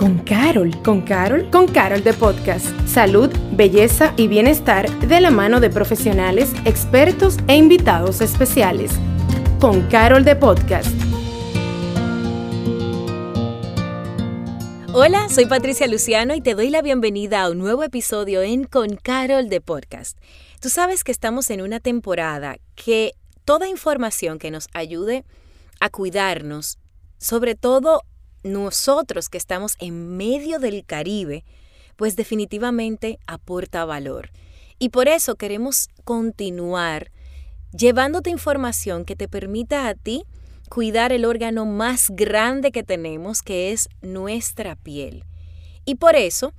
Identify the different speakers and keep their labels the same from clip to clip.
Speaker 1: con Carol. ¿Con Carol? Con Carol de Podcast. Salud, belleza y bienestar de la mano de profesionales, expertos e invitados especiales. Con Carol de Podcast.
Speaker 2: Hola, soy Patricia Luciano y te doy la bienvenida a un nuevo episodio en Con Carol de Podcast. Tú sabes que estamos en una temporada que toda información que nos ayude a cuidarnos, sobre todo nosotros que estamos en medio del Caribe, pues definitivamente aporta valor. Y por eso queremos continuar llevándote información que te permita a ti cuidar el órgano más grande que tenemos, que es nuestra piel. Y por eso,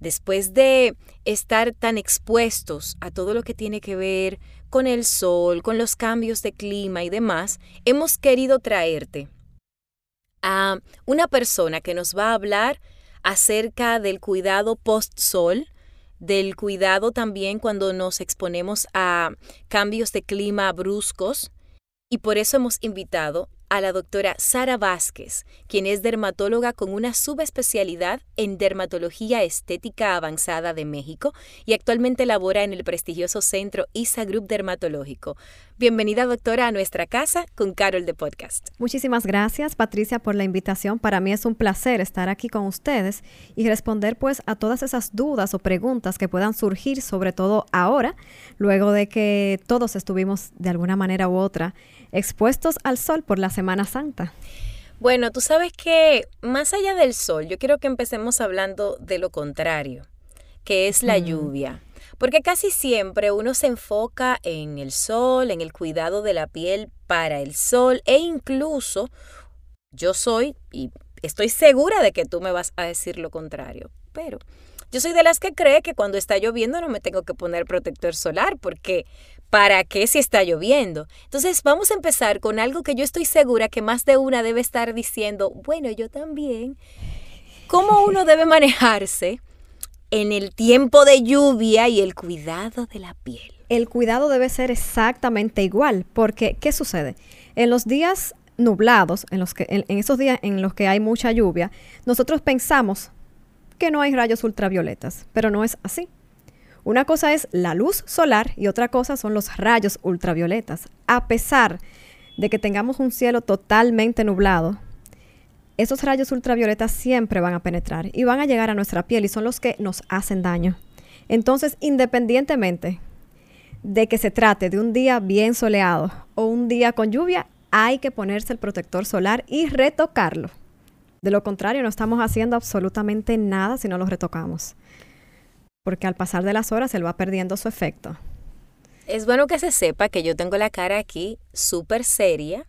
Speaker 2: después de estar tan expuestos a todo lo que tiene que ver con el sol, con los cambios de clima y demás, hemos querido traerte a una persona que nos va a hablar acerca del cuidado post-sol, del cuidado también cuando nos exponemos a cambios de clima bruscos. Y por eso hemos invitado a la doctora Sara Vázquez, quien es dermatóloga con una subespecialidad en dermatología estética avanzada de México y actualmente labora en el prestigioso centro ISA Group Dermatológico. Bienvenida, doctora, a nuestra casa con Carol de Podcast.
Speaker 3: Muchísimas gracias, Patricia, por la invitación. Para mí es un placer estar aquí con ustedes y responder pues a todas esas dudas o preguntas que puedan surgir, sobre todo ahora, luego de que todos estuvimos de alguna manera u otra expuestos al sol por la Semana Santa.
Speaker 2: Bueno, tú sabes que más allá del sol, yo quiero que empecemos hablando de lo contrario, que es la lluvia. Porque casi siempre uno se enfoca en el sol, en el cuidado de la piel para el sol e incluso yo soy, y estoy segura de que tú me vas a decir lo contrario, pero yo soy de las que cree que cuando está lloviendo no me tengo que poner protector solar porque ¿para qué si está lloviendo? Entonces vamos a empezar con algo que yo estoy segura que más de una debe estar diciendo, bueno, yo también. ¿Cómo uno debe manejarse en el tiempo de lluvia y el cuidado de la piel?
Speaker 3: El cuidado debe ser exactamente igual, porque ¿qué sucede? En los días nublados, en, los que, en esos días en los que hay mucha lluvia, nosotros pensamos que no hay rayos ultravioletas, pero no es así. Una cosa es la luz solar y otra cosa son los rayos ultravioletas. A pesar de que tengamos un cielo totalmente nublado, esos rayos ultravioletas siempre van a penetrar y van a llegar a nuestra piel y son los que nos hacen daño. Entonces, independientemente de que se trate de un día bien soleado o un día con lluvia, hay que ponerse el protector solar y retocarlo. De lo contrario, no estamos haciendo absolutamente nada si no lo retocamos. Porque al pasar de las horas, él va perdiendo su efecto.
Speaker 2: Es bueno que se sepa que yo tengo la cara aquí súper seria,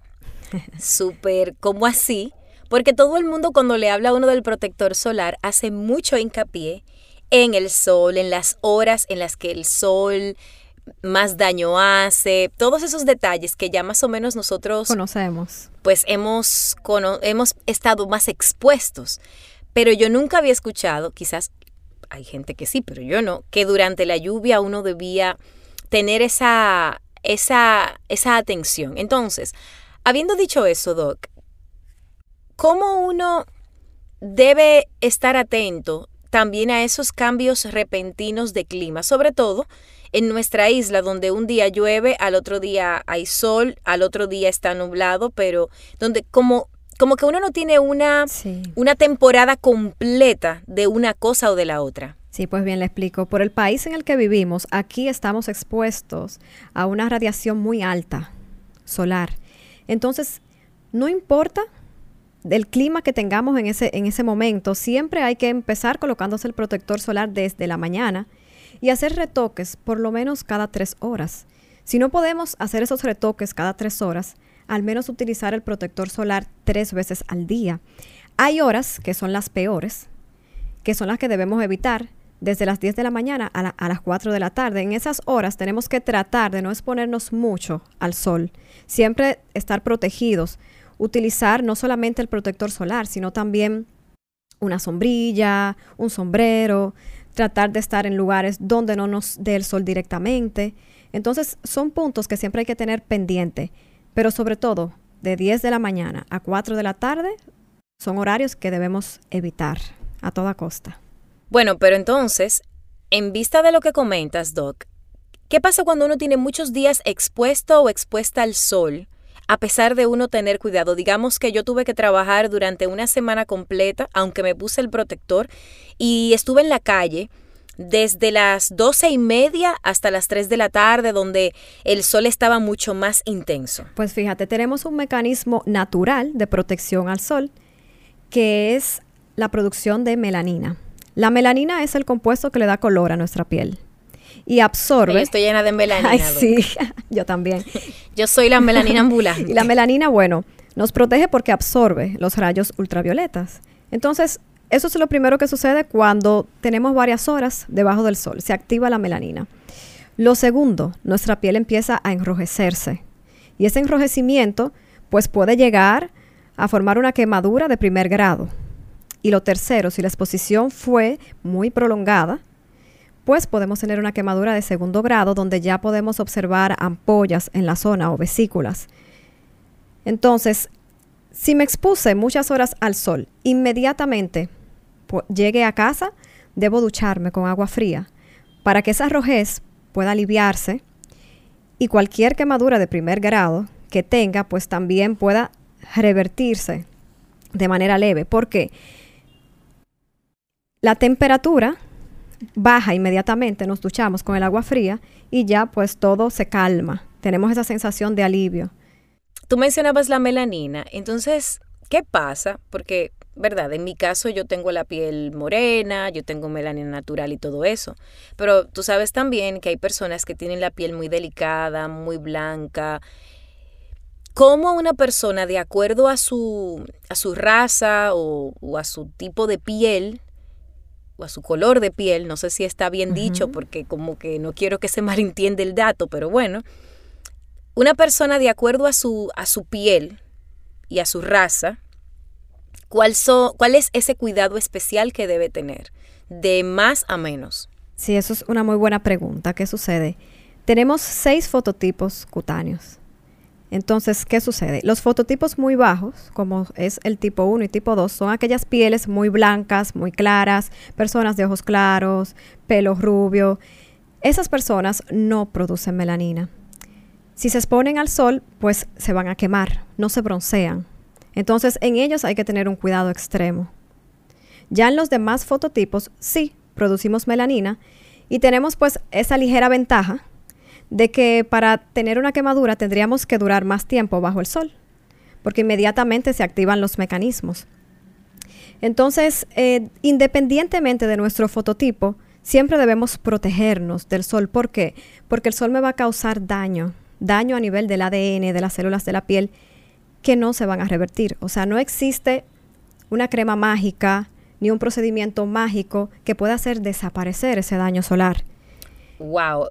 Speaker 2: súper como así, porque todo el mundo cuando le habla a uno del protector solar hace mucho hincapié en el sol, en las horas en las que el sol más daño hace, todos esos detalles que ya más o menos nosotros
Speaker 3: conocemos.
Speaker 2: Pues hemos, hemos estado más expuestos. Pero yo nunca había escuchado, quizás hay gente que sí, pero yo no, que durante la lluvia uno debía tener esa, esa, esa atención. Entonces, habiendo dicho eso, Doc, ¿cómo uno debe estar atento también a esos cambios repentinos de clima? Sobre todo en nuestra isla, donde un día llueve, al otro día hay sol, al otro día está nublado, pero donde como, como que uno no tiene una, una temporada completa de una cosa o de la otra.
Speaker 3: Sí, pues bien, le explico. Por el país en el que vivimos, aquí estamos expuestos a una radiación muy alta solar. Entonces, no importa del clima que tengamos en ese, en ese momento, siempre hay que empezar colocándose el protector solar desde la mañana y hacer retoques por lo menos cada tres horas. Si no podemos hacer esos retoques cada tres horas, al menos utilizar el protector solar tres veces al día. Hay horas que son las peores, que son las que debemos evitar, desde las 10 de la mañana a, a, las 4 de la tarde. En esas horas tenemos que tratar de no exponernos mucho al sol, siempre estar protegidos, utilizar no solamente el protector solar, sino también una sombrilla, un sombrero, tratar de estar en lugares donde no nos dé el sol directamente. Entonces son puntos que siempre hay que tener pendiente, pero sobre todo de 10 de la mañana a 4 de la tarde son horarios que debemos evitar a toda costa.
Speaker 2: Bueno, pero entonces, en vista de lo que comentas, Doc, ¿qué pasa cuando uno tiene muchos días expuesto o expuesta al sol? A pesar de uno tener cuidado, digamos que yo tuve que trabajar durante una semana completa, aunque me puse el protector, y estuve en la calle, desde las doce y media hasta las 3 de la tarde, donde el sol estaba mucho más intenso.
Speaker 3: Pues fíjate, tenemos un mecanismo natural de protección al sol, que es la producción de melanina. La melanina es el compuesto que le da color a nuestra piel y absorbe. Yo
Speaker 2: estoy llena de melanina.
Speaker 3: Ay, sí, yo también.
Speaker 2: yo soy la melanina ambulante.
Speaker 3: y la melanina, bueno, nos protege porque absorbe los rayos ultravioletas. Entonces, eso es lo primero que sucede cuando tenemos varias horas debajo del sol. Se activa la melanina. Lo segundo, nuestra piel empieza a enrojecerse. Y ese enrojecimiento pues puede llegar a formar una quemadura de primer grado. Y lo tercero, si la exposición fue muy prolongada, pues podemos tener una quemadura de segundo grado donde ya podemos observar ampollas en la zona o vesículas. Entonces, si me expuse muchas horas al sol, inmediatamente llegue a casa, debo ducharme con agua fría para que esa rojez pueda aliviarse y cualquier quemadura de primer grado que tenga, pues también pueda revertirse de manera leve. porque La temperatura baja inmediatamente, nos duchamos con el agua fría y ya pues todo se calma. Tenemos esa sensación de alivio.
Speaker 2: Tú mencionabas la melanina, entonces, ¿qué pasa? Porque ¿verdad? En mi caso yo tengo la piel morena, yo tengo melanina natural y todo eso. Pero tú sabes también que hay personas que tienen la piel muy delicada, muy blanca. ¿Cómo una persona, de acuerdo a su, a su raza o, a su tipo de piel, o a su color de piel, no sé si está bien dicho porque como que no quiero que se malentienda el dato, pero bueno, una persona de acuerdo a su, a su piel y a su raza, ¿Cuál, ¿Cuál es ese cuidado especial que debe tener? De más a menos.
Speaker 3: Sí, eso es una muy buena pregunta. ¿Qué sucede? Tenemos seis fototipos cutáneos. Entonces, ¿qué sucede? Los fototipos muy bajos, como es el tipo 1 y tipo 2, son aquellas pieles muy blancas, muy claras, personas de ojos claros, pelo rubio. Esas personas no producen melanina. Si se exponen al sol, pues se van a quemar, no se broncean. Entonces, en ellos hay que tener un cuidado extremo. Ya en los demás fototipos, sí, producimos melanina y tenemos pues esa ligera ventaja de que para tener una quemadura tendríamos que durar más tiempo bajo el sol, porque inmediatamente se activan los mecanismos. Entonces, eh, independientemente de nuestro fototipo, siempre debemos protegernos del sol. ¿Por qué? Porque el sol me va a causar daño, daño a nivel del ADN, de las células de la piel, que no se van a revertir. O sea, no existe una crema mágica ni un procedimiento mágico que pueda hacer desaparecer ese daño solar.
Speaker 2: Wow,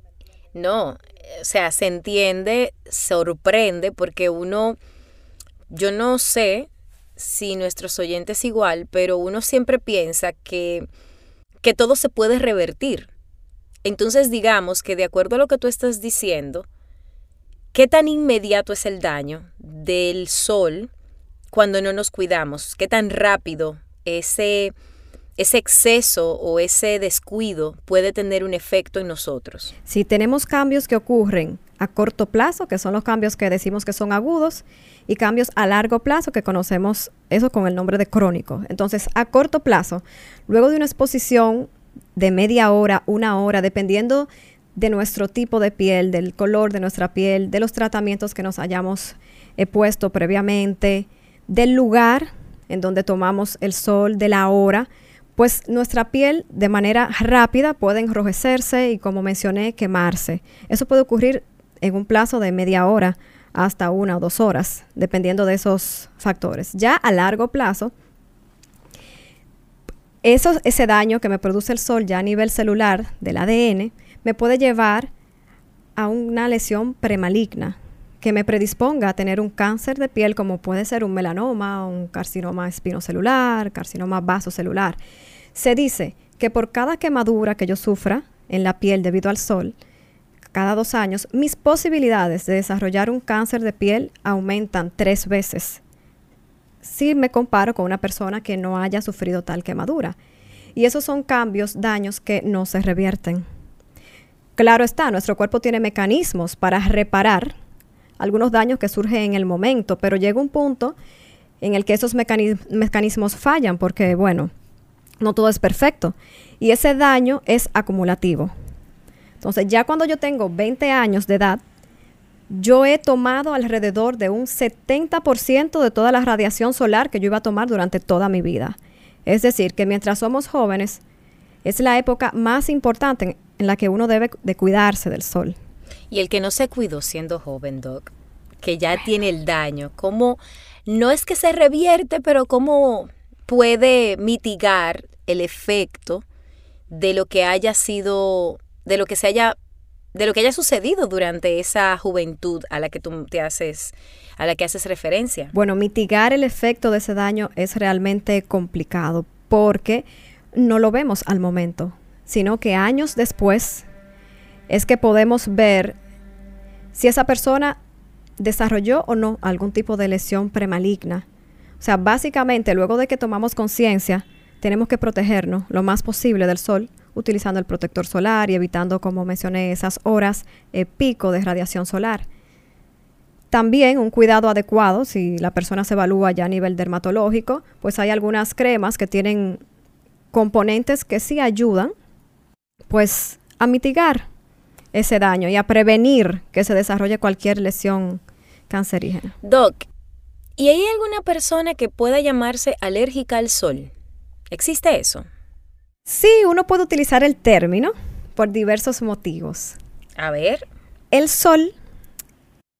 Speaker 2: no, o sea, se entiende, sorprende porque uno, yo no sé si nuestros oyentes igual, pero uno siempre piensa que, que todo se puede revertir. Entonces digamos que de acuerdo a lo que tú estás diciendo, ¿Qué tan inmediato es el daño del sol cuando no nos cuidamos? ¿Qué tan rápido ese, ese exceso o ese descuido puede tener un efecto en nosotros?
Speaker 3: Si tenemos cambios que ocurren a corto plazo, que son los cambios que decimos que son agudos, y cambios a largo plazo, que conocemos eso con el nombre de crónico. Entonces, a corto plazo, luego de una exposición de media hora, una hora, dependiendo de nuestro tipo de piel, del color de nuestra piel, de los tratamientos que nos hayamos eh, puesto previamente, del lugar en donde tomamos el sol, de la hora, pues nuestra piel de manera rápida puede enrojecerse y como mencioné, quemarse. Eso puede ocurrir en un plazo de media hora hasta una o dos horas, dependiendo de esos factores. Ya a largo plazo, eso, ese daño que me produce el sol ya a nivel celular del ADN, me puede llevar a una lesión premaligna que me predisponga a tener un cáncer de piel como puede ser un melanoma, un carcinoma espinocelular, carcinoma vasocelular. Se dice que por cada quemadura que yo sufra en la piel debido al sol, cada dos años, mis posibilidades de desarrollar un cáncer de piel aumentan tres veces si me comparo con una persona que no haya sufrido tal quemadura. Y esos son cambios, daños que no se revierten. Claro está, nuestro cuerpo tiene mecanismos para reparar algunos daños que surgen en el momento, pero llega un punto en el que esos mecanismos fallan porque, bueno, no todo es perfecto. Y ese daño es acumulativo. Entonces, ya cuando yo tengo 20 años de edad, yo he tomado alrededor de un 70% de toda la radiación solar que yo iba a tomar durante toda mi vida. Es decir, que mientras somos jóvenes, es la época más importante en la que uno debe de cuidarse del sol.
Speaker 2: Y el que no se cuidó siendo joven, Doc, que ya tiene el daño, ¿cómo no es que se revierte, pero cómo puede mitigar el efecto de lo que haya sido, de lo que se haya de lo que haya sucedido durante esa juventud a la que tú te haces, a la que haces referencia.
Speaker 3: Bueno, mitigar el efecto de ese daño es realmente complicado porque no lo vemos al momento, sino que años después es que podemos ver si esa persona desarrolló o no algún tipo de lesión premaligna. O sea, básicamente, luego de que tomamos conciencia, tenemos que protegernos lo más posible del sol utilizando el protector solar y evitando, como mencioné, esas horas eh, pico de radiación solar. También un cuidado adecuado, si la persona se evalúa ya a nivel dermatológico, pues hay algunas cremas que tienen componentes que sí ayudan, pues, a mitigar ese daño y a prevenir que se desarrolle cualquier lesión cancerígena.
Speaker 2: Doc, ¿y hay alguna persona que pueda llamarse alérgica al sol? ¿Existe eso?
Speaker 3: Sí, uno puede utilizar el término por diversos motivos.
Speaker 2: A ver.
Speaker 3: El sol,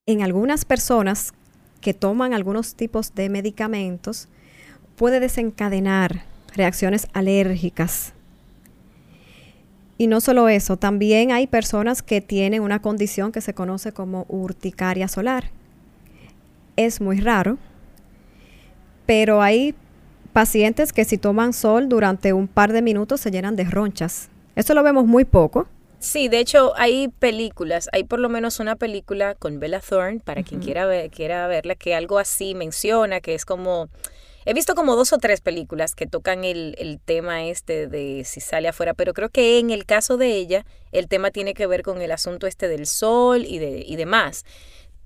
Speaker 3: en algunas personas que toman algunos tipos de medicamentos, puede desencadenar reacciones alérgicas. Y no solo eso, también hay personas que tienen una condición que se conoce como urticaria solar. Es muy raro, pero hay pacientes que si toman sol durante un par de minutos se llenan de ronchas. Esto lo vemos muy poco.
Speaker 2: Sí, de hecho hay películas, hay por lo menos una película con Bella Thorne, para quien quiera, ver, quiera verla, que algo así menciona, que es como... He visto como dos o tres películas que tocan el, el, tema este de si sale afuera, pero creo que en el caso de ella, el tema tiene que ver con el asunto este del sol y, de, y demás.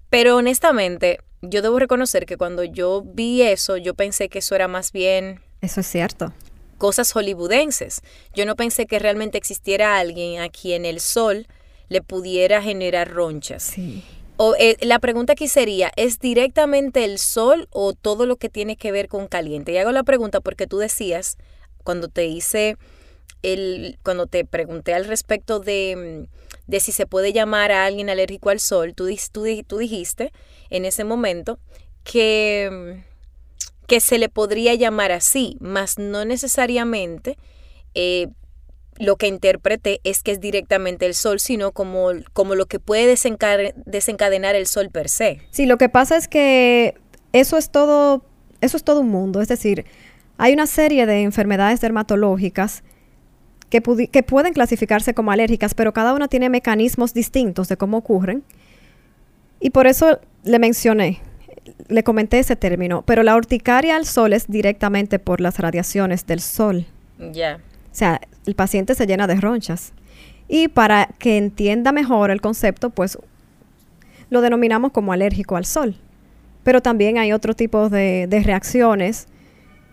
Speaker 2: Pero honestamente, yo debo reconocer que cuando yo vi eso, yo pensé que eso era más bien...
Speaker 3: Eso es cierto.
Speaker 2: Cosas hollywoodenses. Yo no pensé que realmente existiera alguien a quien el sol le pudiera generar ronchas.
Speaker 3: Sí.
Speaker 2: O, eh, la pregunta aquí sería, ¿es directamente el sol o todo lo que tiene que ver con caliente? Y hago la pregunta porque tú decías, cuando te hice el, cuando te pregunté al respecto de, de si se puede llamar a alguien alérgico al sol, tú, tú, tú dijiste en ese momento que, que se le podría llamar así, mas no necesariamente eh, lo que interpreté es que es directamente el sol, sino como, como lo que puede desencadenar el sol per se.
Speaker 3: Sí, lo que pasa es que eso es todo, eso es todo un mundo. Es decir, hay una serie de enfermedades dermatológicas que, que pueden clasificarse como alérgicas, pero cada una tiene mecanismos distintos de cómo ocurren. Y por eso le mencioné, le comenté ese término, pero la urticaria al sol es directamente por las radiaciones del sol.
Speaker 2: Ya.
Speaker 3: O sea, el paciente se llena de ronchas. Y para que entienda mejor el concepto, pues lo denominamos como alérgico al sol. Pero también hay otro tipo de, de reacciones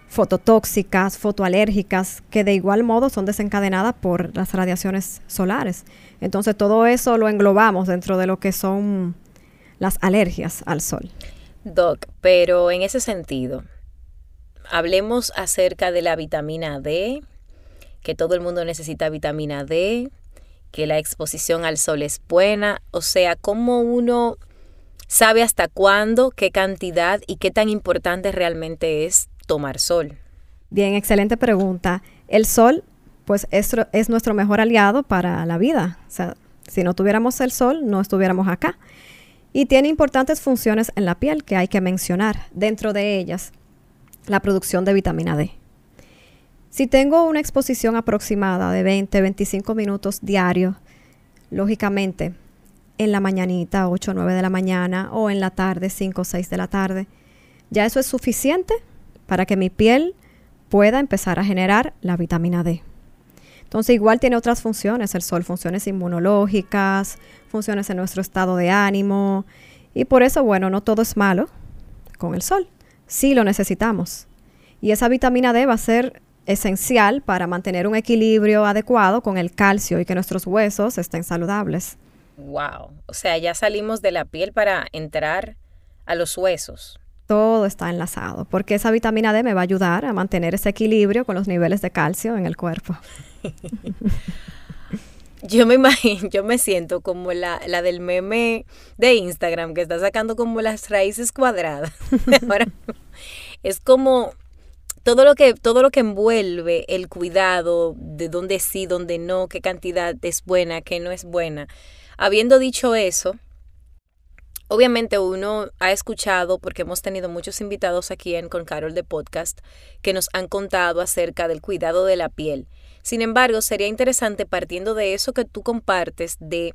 Speaker 3: fototóxicas, fotoalérgicas, que de igual modo son desencadenadas por las radiaciones solares. Entonces todo eso lo englobamos dentro de lo que son las alergias al sol.
Speaker 2: Doc, pero en ese sentido, hablemos acerca de la vitamina D, que todo el mundo necesita vitamina D, que la exposición al sol es buena, o sea, cómo uno sabe hasta cuándo, qué cantidad y qué tan importante realmente es tomar sol.
Speaker 3: Bien, excelente pregunta. El sol, pues, es, es nuestro mejor aliado para la vida. O sea, si no tuviéramos el sol, no estuviéramos acá y tiene importantes funciones en la piel que hay que mencionar. Dentro de ellas, la producción de vitamina D. Si tengo una exposición aproximada de 20-25 minutos diarios, lógicamente en la mañanita, 8 o 9 de la mañana, o en la tarde, 5 o 6 de la tarde, ya eso es suficiente para que mi piel pueda empezar a generar la vitamina D. Entonces igual tiene otras funciones el sol, funciones inmunológicas, funciones en nuestro estado de ánimo. Y por eso, bueno, no todo es malo con el sol. Sí lo necesitamos. Y esa vitamina D va a ser esencial para mantener un equilibrio adecuado con el calcio y que nuestros huesos estén saludables.
Speaker 2: Wow, o sea, ya salimos de la piel para entrar a los huesos.
Speaker 3: Todo está enlazado, porque esa vitamina D me va a ayudar a mantener ese equilibrio con los niveles de calcio en el cuerpo.
Speaker 2: yo me imagino, yo me siento como la, la, del meme de Instagram que está sacando como las raíces cuadradas. Ahora, es como todo lo que todo lo que envuelve el cuidado de dónde sí, dónde no, qué cantidad es buena, qué no es buena. Habiendo dicho eso, obviamente uno ha escuchado, porque hemos tenido muchos invitados aquí en Con Carol de Podcast, que nos han contado acerca del cuidado de la piel. Sin embargo, sería interesante partiendo de eso que tú compartes, de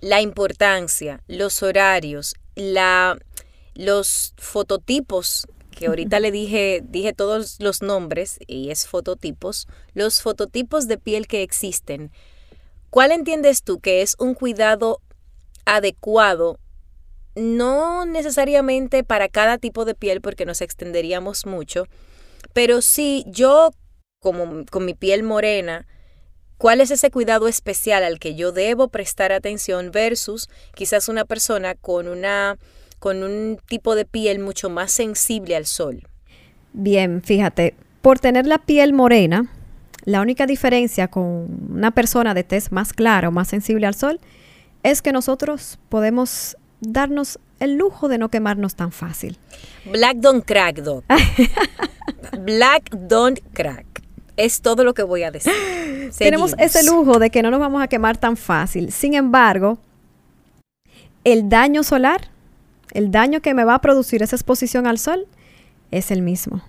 Speaker 2: la importancia, los horarios, la, los fototipos que ahorita le dije, dije todos los nombres y es fototipos, los fototipos de piel que existen. ¿Cuál entiendes tú que es un cuidado adecuado? No necesariamente para cada tipo de piel porque nos extenderíamos mucho, pero sí yo como con mi piel morena, ¿Cuál es ese cuidado especial al que yo debo prestar atención versus quizás una persona con una con un tipo de piel mucho más sensible al sol.
Speaker 3: Bien, fíjate, por tener la piel morena, la única diferencia con una persona de tez más clara o más sensible al sol es que nosotros podemos darnos el lujo de no quemarnos tan fácil.
Speaker 2: Black don't crack, doc. Black don't crack. Es todo lo que voy a decir.
Speaker 3: Tenemos ese lujo de que no nos vamos a quemar tan fácil. Sin embargo, el daño solar el daño que me va a producir esa exposición al sol es el mismo.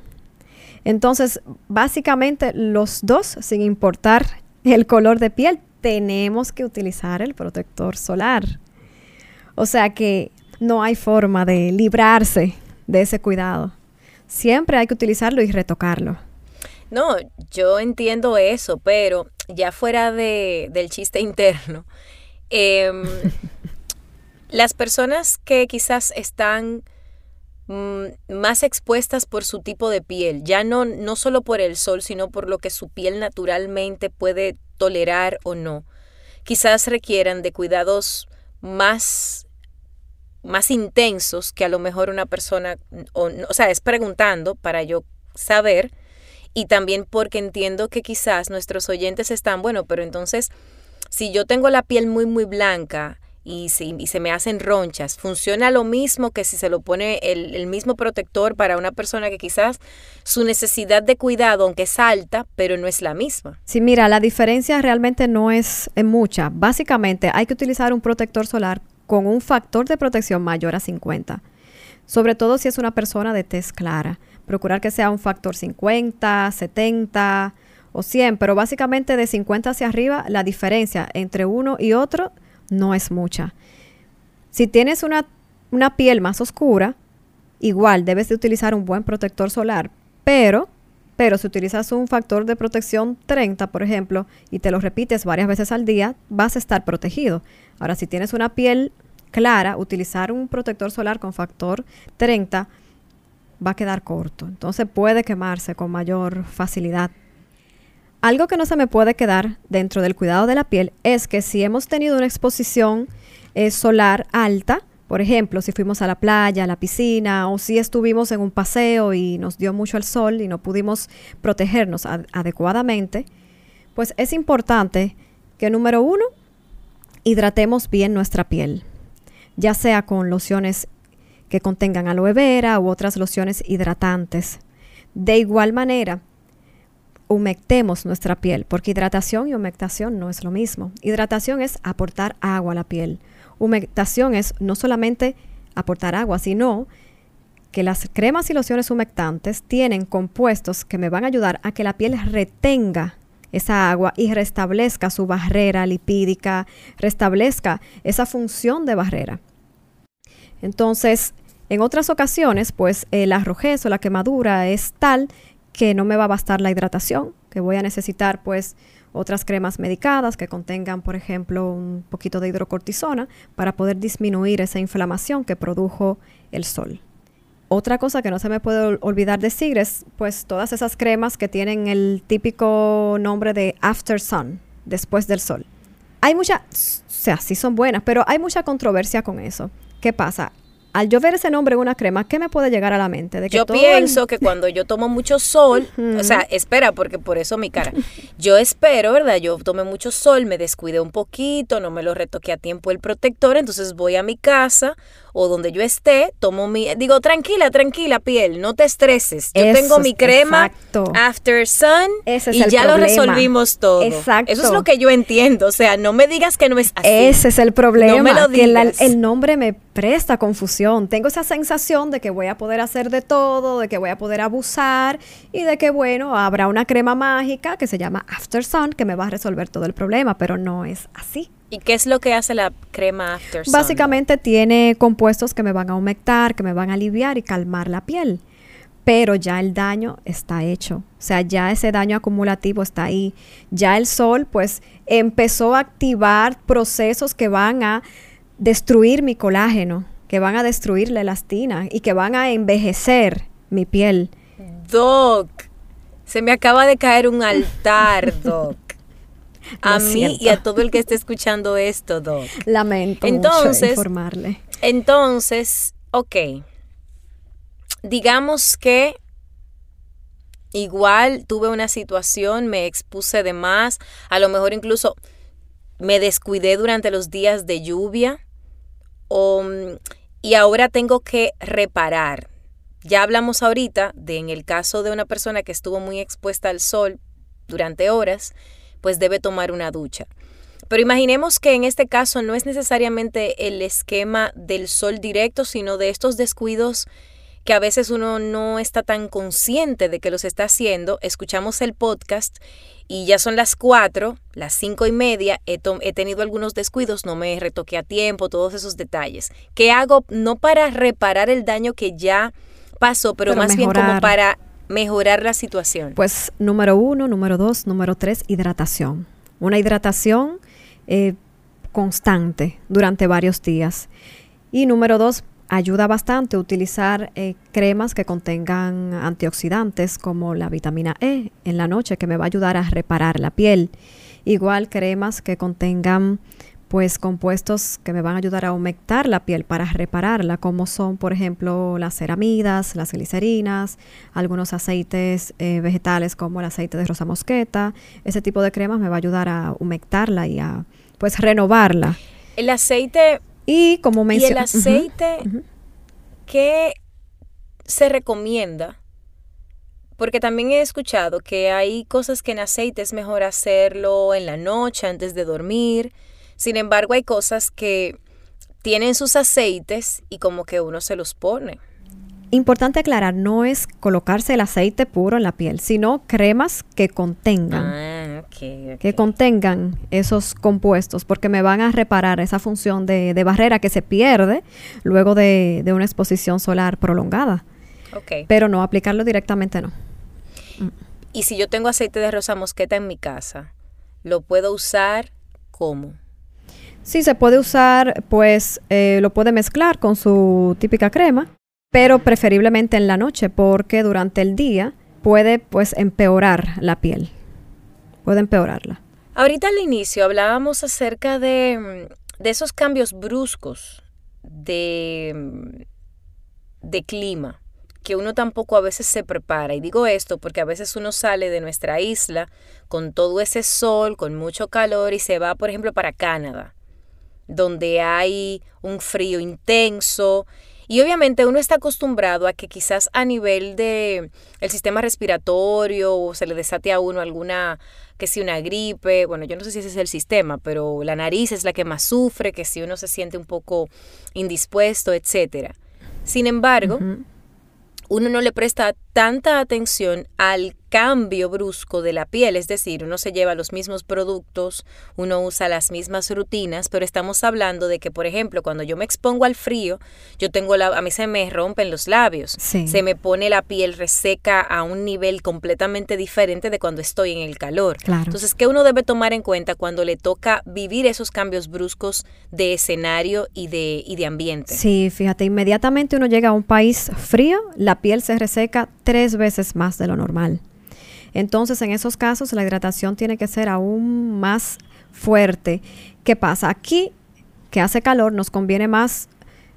Speaker 3: Entonces, básicamente los dos, sin importar el color de piel, tenemos que utilizar el protector solar. O sea que no hay forma de librarse de ese cuidado. Siempre hay que utilizarlo y retocarlo.
Speaker 2: No, yo entiendo eso, pero ya fuera de, del chiste interno, eh, Las personas que quizás están mm, más expuestas por su tipo de piel, ya no, no solo por el sol, sino por lo que su piel naturalmente puede tolerar o no, quizás requieran de cuidados más más intensos que a lo mejor una persona, o, o sea, es preguntando para yo saber y también porque entiendo que quizás nuestros oyentes están, bueno, pero entonces, si yo tengo la piel muy, muy blanca, y se, me hacen ronchas. Funciona lo mismo que si se lo pone el, mismo protector para una persona que quizás su necesidad de cuidado, aunque es alta, pero no es la misma.
Speaker 3: Sí, mira, la diferencia realmente no es mucha. Básicamente hay que utilizar un protector solar con un factor de protección mayor a 50. Sobre todo si es una persona de tez clara. Procurar que sea un factor 50, 70 o 100, pero básicamente de 50 hacia arriba la diferencia entre uno y otro no es mucha. Si tienes una, piel más oscura, igual debes de utilizar un buen protector solar, pero, pero si utilizas un factor de protección 30, por ejemplo, y te lo repites varias veces al día, vas a estar protegido. Ahora, si tienes una piel clara, utilizar un protector solar con factor 30 va a quedar corto. Entonces puede quemarse con mayor facilidad. Algo que no se me puede quedar dentro del cuidado de la piel es que si hemos tenido una exposición eh, solar alta, por ejemplo, si fuimos a la playa, a la piscina, o si estuvimos en un paseo y nos dio mucho el sol y no pudimos protegernos adecuadamente, pues es importante que número uno, hidratemos bien nuestra piel, ya sea con lociones que contengan aloe vera u otras lociones hidratantes. De igual manera, humectemos nuestra piel, porque hidratación y humectación no es lo mismo. Hidratación es aportar agua a la piel. Humectación es no solamente aportar agua, sino que las cremas y lociones humectantes tienen compuestos que me van a ayudar a que la piel retenga esa agua y restablezca su barrera lipídica, restablezca esa función de barrera. Entonces, en otras ocasiones, pues la rojez o la quemadura es tal que no me va a bastar la hidratación, que voy a necesitar pues otras cremas medicadas que contengan, por ejemplo, un poquito de hidrocortisona para poder disminuir esa inflamación que produjo el sol. Otra cosa que no se me puede olvidar decir es pues todas esas cremas que tienen el típico nombre de after sun, después del sol. Hay mucha, o sea, sí son buenas, pero hay mucha controversia con eso. ¿Qué pasa? Al yo ver ese nombre en una crema, ¿qué me puede llegar a la mente?
Speaker 2: De que yo pienso que cuando yo tomo mucho sol, o sea, espera, porque por eso mi cara, yo espero, ¿verdad? Yo tomé mucho sol, me descuidé un poquito, no me lo retoqué a tiempo el protector, entonces voy a mi casa o donde yo esté, tomo mi, digo, tranquila, tranquila piel, no te estreses. Yo tengo mi crema After Sun y ya lo resolvimos todo. Exacto. Eso es lo que yo entiendo, o sea, no me digas que no es así.
Speaker 3: Ese es el problema, no me lo que el nombre me presta confusión. Tengo esa sensación de que voy a poder hacer de todo, de que voy a poder abusar y de que, bueno, habrá una crema mágica que se llama After Sun que me va a resolver todo el problema, pero no es así.
Speaker 2: ¿Y qué es lo que hace la crema After Sun?
Speaker 3: Básicamente tiene compuestos que me van a humectar, que me van a aliviar y calmar la piel. Pero ya el daño está hecho. O sea, ya ese daño acumulativo está ahí. Ya el sol, pues, empezó a activar procesos que van a destruir mi colágeno, que van a destruir la elastina y que van a envejecer mi piel.
Speaker 2: Doc, se me acaba de caer un altar, Doc a mí y a todo el que esté escuchando esto, Doc.
Speaker 3: Lamento entonces, informarle.
Speaker 2: Entonces, ok. Digamos que igual tuve una situación, me expuse de más, a lo mejor incluso me descuidé durante los días de lluvia y ahora tengo que reparar. Ya hablamos ahorita de en el caso de una persona que estuvo muy expuesta al sol durante horas, pues debe tomar una ducha. Pero imaginemos que en este caso no es necesariamente el esquema del sol directo, sino de estos descuidos que a veces uno no está tan consciente de que los está haciendo. Escuchamos el podcast y ya son las cuatro, las cinco y media, he, he, tenido algunos descuidos, no me retoqué a tiempo, todos esos detalles. ¿Qué hago? No para reparar el daño que ya pasó, pero, más bien como para mejorar la situación?
Speaker 3: Pues número uno, número dos, número tres, hidratación. Una hidratación eh, constante durante varios días. Y número dos, ayuda bastante utilizar eh, cremas que contengan antioxidantes como la vitamina E en la noche que me va a ayudar a reparar la piel. Igual cremas que contengan pues compuestos que me van a ayudar a humectar la piel para repararla, como son, por ejemplo, las ceramidas, las glicerinas, algunos aceites eh, vegetales como el aceite de rosa mosqueta. Ese tipo de cremas me va a ayudar a humectarla y a pues renovarla.
Speaker 2: El aceite
Speaker 3: y como mencioné,
Speaker 2: el aceite que se recomienda porque también he escuchado que hay cosas que en aceite es mejor hacerlo en la noche antes de dormir sin embargo, hay cosas que tienen sus aceites y como que uno se los pone.
Speaker 3: Importante aclarar, no es colocarse el aceite puro en la piel, sino cremas que contengan, ah, que contengan esos compuestos, porque me van a reparar esa función de, barrera que se pierde luego de, una exposición solar prolongada. Pero no aplicarlo directamente, no.
Speaker 2: Y si yo tengo aceite de rosa mosqueta en mi casa, ¿lo puedo usar como?
Speaker 3: Sí, se puede usar, pues eh, lo puede mezclar con su típica crema, pero preferiblemente en la noche porque durante el día puede pues empeorar la piel, puede empeorarla.
Speaker 2: Ahorita al inicio hablábamos acerca de, mm, de esos cambios bruscos de, mm, de clima que uno tampoco a veces se prepara. Y digo esto porque a veces uno sale de nuestra isla con todo ese sol, con mucho calor y se va, por ejemplo, para Canadá donde hay un frío intenso y obviamente uno está acostumbrado a que quizás a nivel de el sistema respiratorio o se le desate a uno alguna que si una gripe, bueno, yo no sé si ese es el sistema, pero la nariz es la que más sufre, que si uno se siente un poco indispuesto, etcétera. Sin embargo, uno no le presta tanta atención al cambio brusco de la piel, es decir, uno se lleva los mismos productos, uno usa las mismas rutinas, pero estamos hablando de que, por ejemplo, cuando yo me expongo al frío, yo tengo la, a mí se me rompen los labios, se me pone la piel reseca a un nivel completamente diferente de cuando estoy en el calor. Entonces, ¿qué uno debe tomar en cuenta cuando le toca vivir esos cambios bruscos de escenario y de, y de ambiente?
Speaker 3: Sí, fíjate, inmediatamente uno llega a un país frío, la piel se reseca tres veces más de lo normal. Entonces, en esos casos, la hidratación tiene que ser aún más fuerte. ¿Qué pasa? Aquí, que hace calor, nos conviene más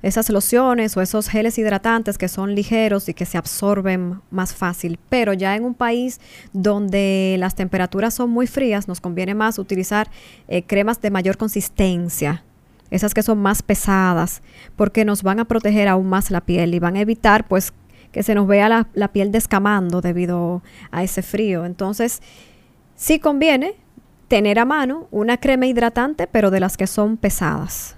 Speaker 3: esas lociones o esos geles hidratantes que son ligeros y que se absorben más fácil. Pero ya en un país donde las temperaturas son muy frías, nos conviene más utilizar eh, cremas de mayor consistencia. Esas que son más pesadas, porque nos van a proteger aún más la piel y van a evitar pues que se nos vea la, piel descamando debido a ese frío. Entonces, sí conviene tener a mano una crema hidratante, pero de las que son pesadas.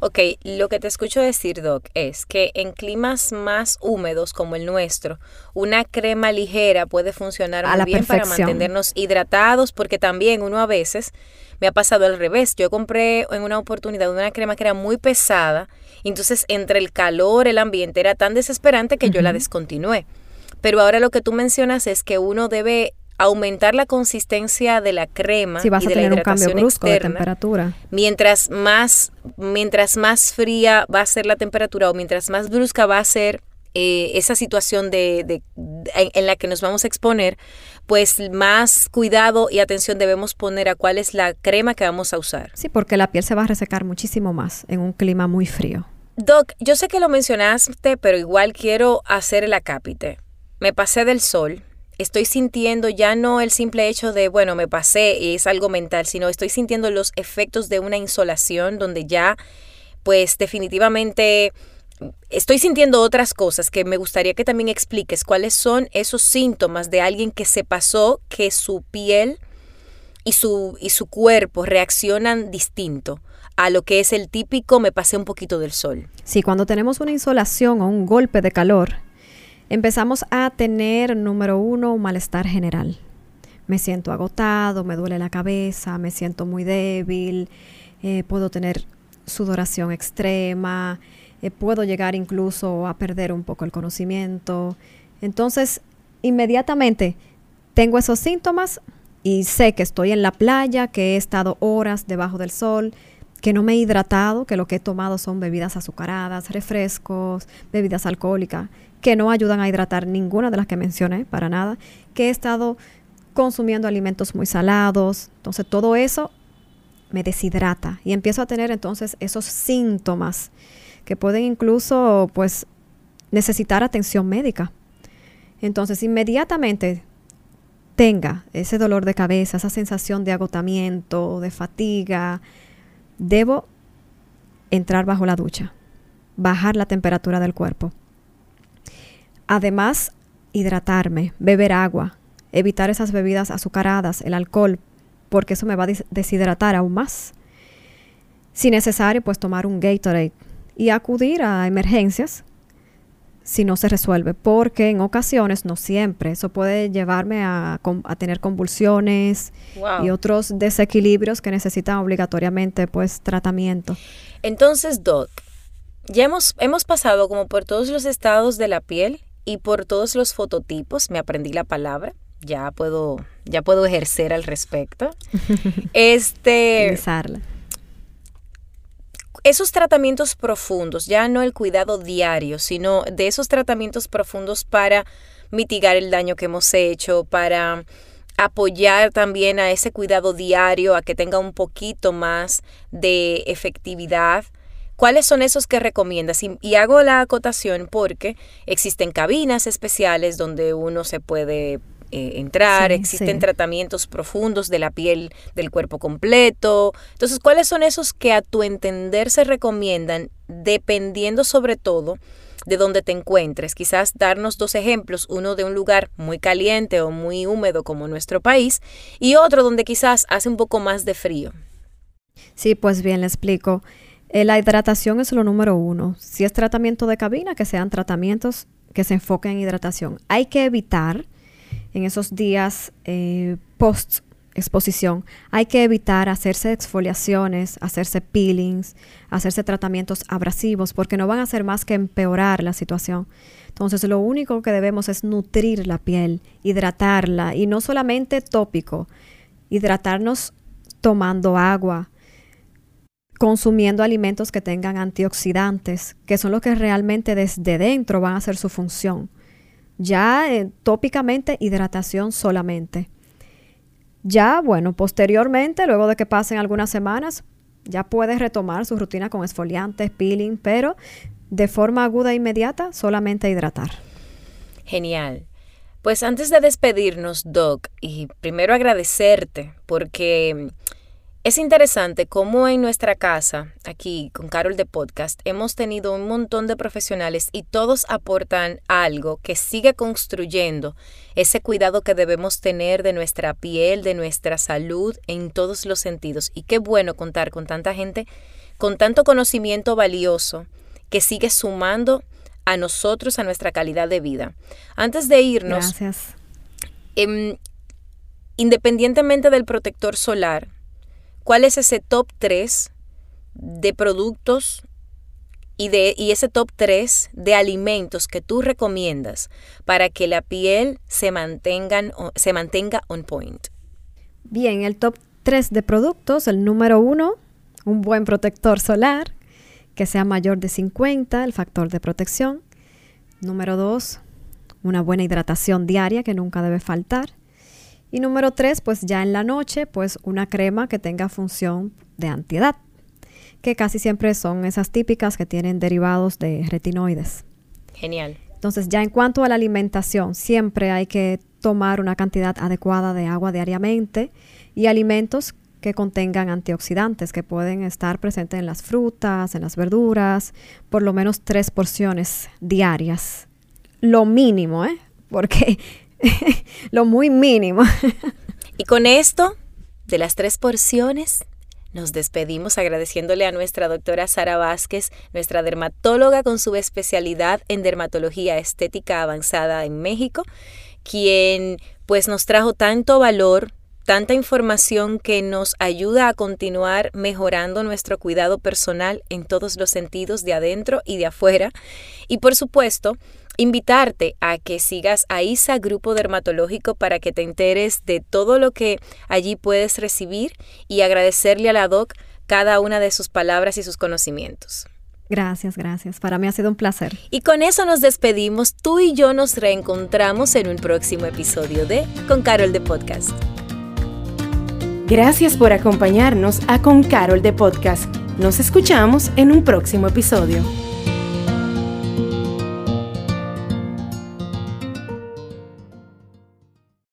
Speaker 2: Ok, lo que te escucho decir, Doc, es que en climas más húmedos como el nuestro, una crema ligera puede funcionar muy bien para mantenernos hidratados, porque también uno a veces me ha pasado al revés. Yo compré en una oportunidad una crema que era muy pesada entonces, entre el calor, el ambiente era tan desesperante que yo la descontinué. Pero ahora lo que tú mencionas es que uno debe aumentar la consistencia de la crema
Speaker 3: si vas
Speaker 2: y
Speaker 3: a tener un cambio brusco de temperatura.
Speaker 2: Mientras más, mientras más fría va a ser la temperatura o mientras más brusca va a ser eh, esa situación de, en la que nos vamos a exponer, pues más cuidado y atención debemos poner a cuál es la crema que vamos a usar.
Speaker 3: Sí, porque la piel se va a resecar muchísimo más en un clima muy frío.
Speaker 2: Doc, yo sé que lo mencionaste, pero igual quiero hacer el acápite. Me pasé del sol. Estoy sintiendo ya no el simple hecho de, bueno, me pasé y es algo mental, sino estoy sintiendo los efectos de una insolación donde ya, pues definitivamente estoy sintiendo otras cosas que me gustaría que también expliques cuáles son esos síntomas de alguien que se pasó, que su piel y su, y su cuerpo reaccionan distinto a lo que es el típico me pasé un poquito del sol.
Speaker 3: Sí, cuando tenemos una insolación o un golpe de calor, empezamos a tener, número uno, un malestar general. Me siento agotado, me duele la cabeza, me siento muy débil, eh, puedo tener sudoración extrema, eh, puedo llegar incluso a perder un poco el conocimiento. Entonces, inmediatamente tengo esos síntomas y sé que estoy en la playa, que he estado horas debajo del sol, que no me he hidratado, que lo que he tomado son bebidas azucaradas, refrescos, bebidas alcohólicas, que no ayudan a hidratar ninguna de las que mencioné, para nada, que he estado consumiendo alimentos muy salados, entonces todo eso me deshidrata y empiezo a tener entonces esos síntomas que pueden incluso pues necesitar atención médica. Entonces inmediatamente tenga ese dolor de cabeza, esa sensación de agotamiento, de fatiga, Debo entrar bajo la ducha, bajar la temperatura del cuerpo. Además, hidratarme, beber agua, evitar esas bebidas azucaradas, el alcohol, porque eso me va a deshidratar aún más. Si necesario, pues tomar un Gatorade y acudir a emergencias si no se resuelve, porque en ocasiones, no siempre, eso puede llevarme a, tener convulsiones y otros desequilibrios que necesitan obligatoriamente pues tratamiento.
Speaker 2: Entonces, Doc, ya hemos, hemos pasado como por todos los estados de la piel y por todos los fototipos, me aprendí la palabra, ya puedo, ya puedo ejercer al respecto. este esos tratamientos profundos, ya no el cuidado diario, sino de esos tratamientos profundos para mitigar el daño que hemos hecho, para apoyar también a ese cuidado diario, a que tenga un poquito más de efectividad. ¿Cuáles son esos que recomiendas? Y, hago la acotación porque existen cabinas especiales donde uno se puede eh, entrar, existen tratamientos profundos de la piel del cuerpo completo. Entonces, ¿cuáles son esos que a tu entender se recomiendan dependiendo sobre todo de dónde te encuentres? Quizás darnos dos ejemplos, uno de un lugar muy caliente o muy húmedo como nuestro país y otro donde quizás hace un poco más de frío.
Speaker 3: Sí, pues bien, le explico. Eh, la hidratación es lo número uno. Si es tratamiento de cabina, que sean tratamientos que se enfoquen en hidratación. Hay que evitar en esos días eh, post exposición, hay que evitar hacerse exfoliaciones, hacerse peelings, hacerse tratamientos abrasivos, porque no van a hacer más que empeorar la situación. Entonces, lo único que debemos es nutrir la piel, hidratarla, y no solamente tópico, hidratarnos tomando agua, consumiendo alimentos que tengan antioxidantes, que son los que realmente desde dentro van a hacer su función. Ya eh, tópicamente, hidratación solamente. Ya, bueno, posteriormente, luego de que pasen algunas semanas, ya puedes retomar su rutina con esfoliantes, peeling, pero de forma aguda e inmediata, solamente hidratar.
Speaker 2: Genial. Pues antes de despedirnos, Doc, y primero agradecerte porque es interesante cómo en nuestra casa, aquí con Carol de Podcast, hemos tenido un montón de profesionales y todos aportan algo que sigue construyendo ese cuidado que debemos tener de nuestra piel, de nuestra salud en todos los sentidos. Y qué bueno contar con tanta gente con tanto conocimiento valioso que sigue sumando a nosotros, a nuestra calidad de vida. Antes de irnos, em, independientemente del protector solar, cuál es ese top 3 de productos y, de, y ese top 3 de alimentos que tú recomiendas para que la piel se, mantengan, se mantenga on point.
Speaker 3: Bien, el top 3 de productos, el número 1, un buen protector solar que sea mayor de 50, el factor de protección. Número 2, una buena hidratación diaria que nunca debe faltar. Y número tres, pues ya en la noche, pues una crema que tenga función de antiedad, que casi siempre son esas típicas que tienen derivados de retinoides.
Speaker 2: Genial.
Speaker 3: Entonces, ya en cuanto a la alimentación, siempre hay que tomar una cantidad adecuada de agua diariamente y alimentos que contengan antioxidantes que pueden estar presentes en las frutas, en las verduras, por lo menos tres porciones diarias. Lo mínimo, ¿eh? Porque lo muy mínimo.
Speaker 2: y con esto, de las tres porciones, nos despedimos agradeciéndole a nuestra doctora Sara Vázquez, nuestra dermatóloga con su especialidad en dermatología estética avanzada en México, quien pues nos trajo tanto valor, tanta información que nos ayuda a continuar mejorando nuestro cuidado personal en todos los sentidos de adentro y de afuera. Y por supuesto, invitarte a que sigas a ISA Grupo Dermatológico para que te enteres de todo lo que allí puedes recibir y agradecerle a la doc cada una de sus palabras y sus conocimientos.
Speaker 3: Gracias, gracias. Para mí ha sido un placer.
Speaker 2: Y con eso nos despedimos. Tú y yo nos reencontramos en un próximo episodio de Con Carol de Podcast.
Speaker 1: Gracias por acompañarnos a Con Carol de Podcast. Nos escuchamos en un próximo episodio.